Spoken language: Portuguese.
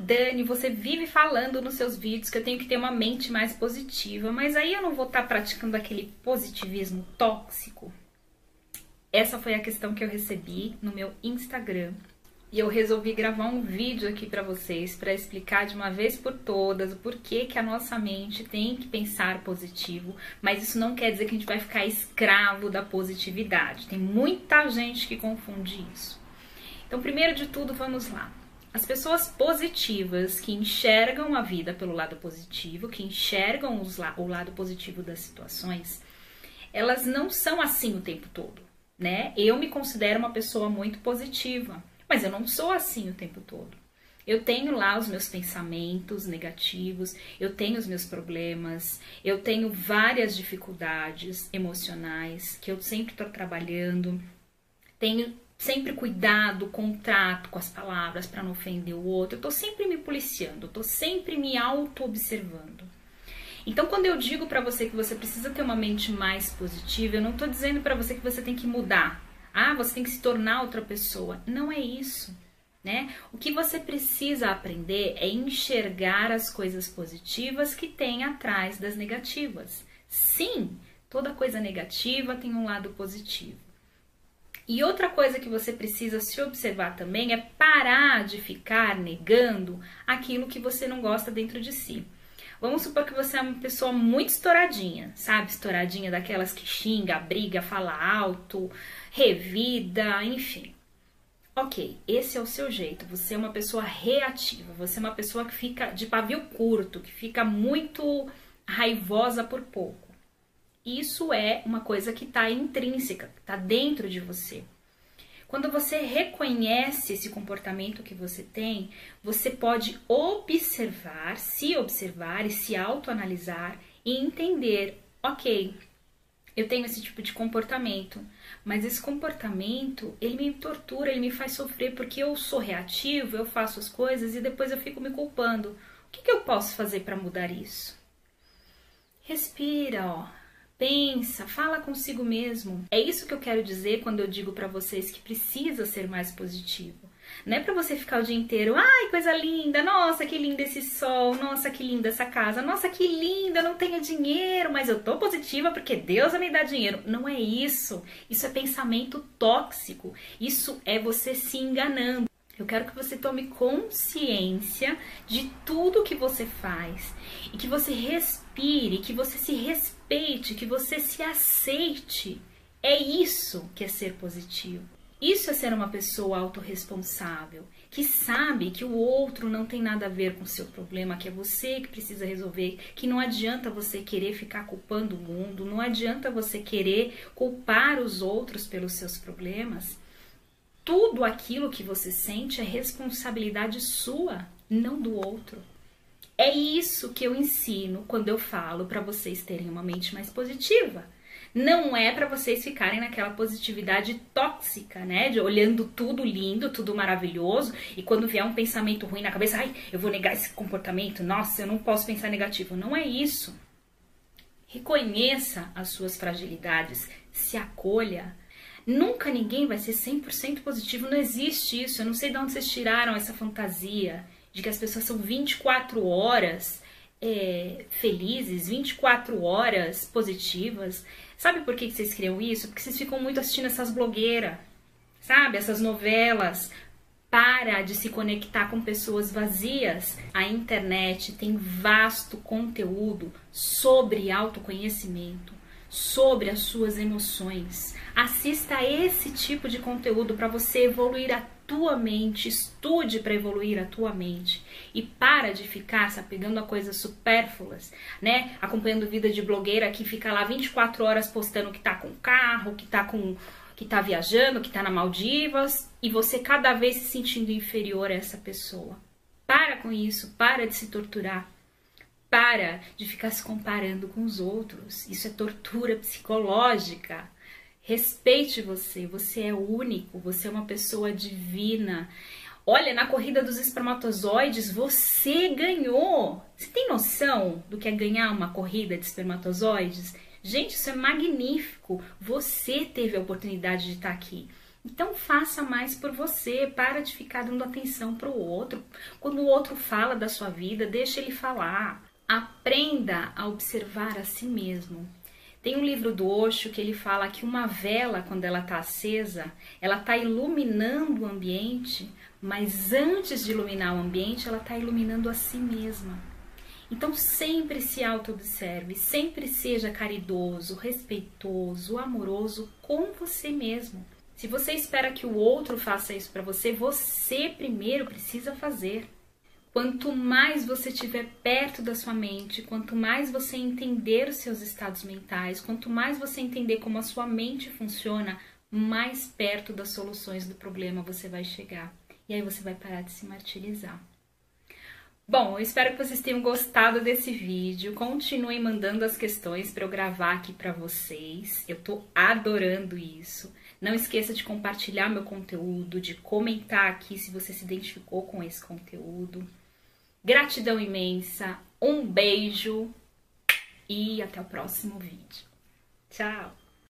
Dani, você vive falando nos seus vídeos que eu tenho que ter uma mente mais positiva, mas aí eu não vou estar tá praticando aquele positivismo tóxico. Essa foi a questão que eu recebi no meu Instagram. E eu resolvi gravar um vídeo aqui para vocês para explicar de uma vez por todas o porquê que a nossa mente tem que pensar positivo, mas isso não quer dizer que a gente vai ficar escravo da positividade. Tem muita gente que confunde isso. Então, primeiro de tudo, vamos lá. As pessoas positivas que enxergam a vida pelo lado positivo, que enxergam os, o lado positivo das situações, elas não são assim o tempo todo, né? Eu me considero uma pessoa muito positiva. Mas eu não sou assim o tempo todo. Eu tenho lá os meus pensamentos negativos, eu tenho os meus problemas, eu tenho várias dificuldades emocionais que eu sempre estou trabalhando. Tenho sempre cuidado com o trato, com as palavras para não ofender o outro. Eu estou sempre me policiando, estou sempre me auto-observando. Então, quando eu digo para você que você precisa ter uma mente mais positiva, eu não estou dizendo para você que você tem que mudar ah, você tem que se tornar outra pessoa. Não é isso. Né? O que você precisa aprender é enxergar as coisas positivas que tem atrás das negativas. Sim, toda coisa negativa tem um lado positivo. E outra coisa que você precisa se observar também é parar de ficar negando aquilo que você não gosta dentro de si. Vamos supor que você é uma pessoa muito estouradinha, sabe? Estouradinha daquelas que xinga, briga, fala alto, revida, enfim. Ok, esse é o seu jeito. Você é uma pessoa reativa, você é uma pessoa que fica de pavio curto, que fica muito raivosa por pouco. Isso é uma coisa que está intrínseca, está dentro de você. Quando você reconhece esse comportamento que você tem, você pode observar, se observar e se autoanalisar e entender, ok, eu tenho esse tipo de comportamento, mas esse comportamento, ele me tortura, ele me faz sofrer porque eu sou reativo, eu faço as coisas e depois eu fico me culpando. O que, que eu posso fazer para mudar isso? Respira, ó. Pensa, fala consigo mesmo. É isso que eu quero dizer quando eu digo para vocês que precisa ser mais positivo. Não é para você ficar o dia inteiro, ai, coisa linda, nossa, que lindo esse sol, nossa, que linda essa casa, nossa, que linda, não tenho dinheiro, mas eu tô positiva porque Deus vai me dar dinheiro. Não é isso. Isso é pensamento tóxico. Isso é você se enganando. Eu quero que você tome consciência de tudo que você faz e que você respire, que você se respeite, que você se aceite. É isso que é ser positivo. Isso é ser uma pessoa autorresponsável, que sabe que o outro não tem nada a ver com o seu problema, que é você que precisa resolver, que não adianta você querer ficar culpando o mundo, não adianta você querer culpar os outros pelos seus problemas tudo aquilo que você sente é responsabilidade sua, não do outro. É isso que eu ensino quando eu falo para vocês terem uma mente mais positiva. Não é para vocês ficarem naquela positividade tóxica, né? De olhando tudo lindo, tudo maravilhoso, e quando vier um pensamento ruim na cabeça, ai, eu vou negar esse comportamento, nossa, eu não posso pensar negativo. Não é isso. Reconheça as suas fragilidades, se acolha, Nunca ninguém vai ser 100% positivo, não existe isso. Eu não sei de onde vocês tiraram essa fantasia de que as pessoas são 24 horas é, felizes, 24 horas positivas. Sabe por que vocês criam isso? Porque vocês ficam muito assistindo essas blogueiras, sabe? Essas novelas. Para de se conectar com pessoas vazias. A internet tem vasto conteúdo sobre autoconhecimento, sobre as suas emoções. Assista a esse tipo de conteúdo para você evoluir a tua mente, estude para evoluir a tua mente e para de ficar se apegando a coisas supérfluas, né? Acompanhando vida de blogueira que fica lá 24 horas postando que tá com carro, que tá com que tá viajando, que tá na Maldivas e você cada vez se sentindo inferior a essa pessoa. Para com isso, para de se torturar. Para de ficar se comparando com os outros. Isso é tortura psicológica. Respeite você, você é único, você é uma pessoa divina. Olha, na corrida dos espermatozoides, você ganhou. Você tem noção do que é ganhar uma corrida de espermatozoides? Gente, isso é magnífico. Você teve a oportunidade de estar aqui. Então faça mais por você, para de ficar dando atenção para o outro. Quando o outro fala da sua vida, deixa ele falar. Aprenda a observar a si mesmo. Tem um livro do Osho que ele fala que uma vela, quando ela está acesa, ela está iluminando o ambiente, mas antes de iluminar o ambiente, ela está iluminando a si mesma. Então sempre se auto-observe, sempre seja caridoso, respeitoso, amoroso com você mesmo. Se você espera que o outro faça isso para você, você primeiro precisa fazer. Quanto mais você estiver perto da sua mente, quanto mais você entender os seus estados mentais, quanto mais você entender como a sua mente funciona, mais perto das soluções do problema você vai chegar. E aí você vai parar de se martirizar. Bom, eu espero que vocês tenham gostado desse vídeo. Continuem mandando as questões para eu gravar aqui para vocês. Eu tô adorando isso. Não esqueça de compartilhar meu conteúdo, de comentar aqui se você se identificou com esse conteúdo. Gratidão imensa, um beijo e até o próximo vídeo. Tchau!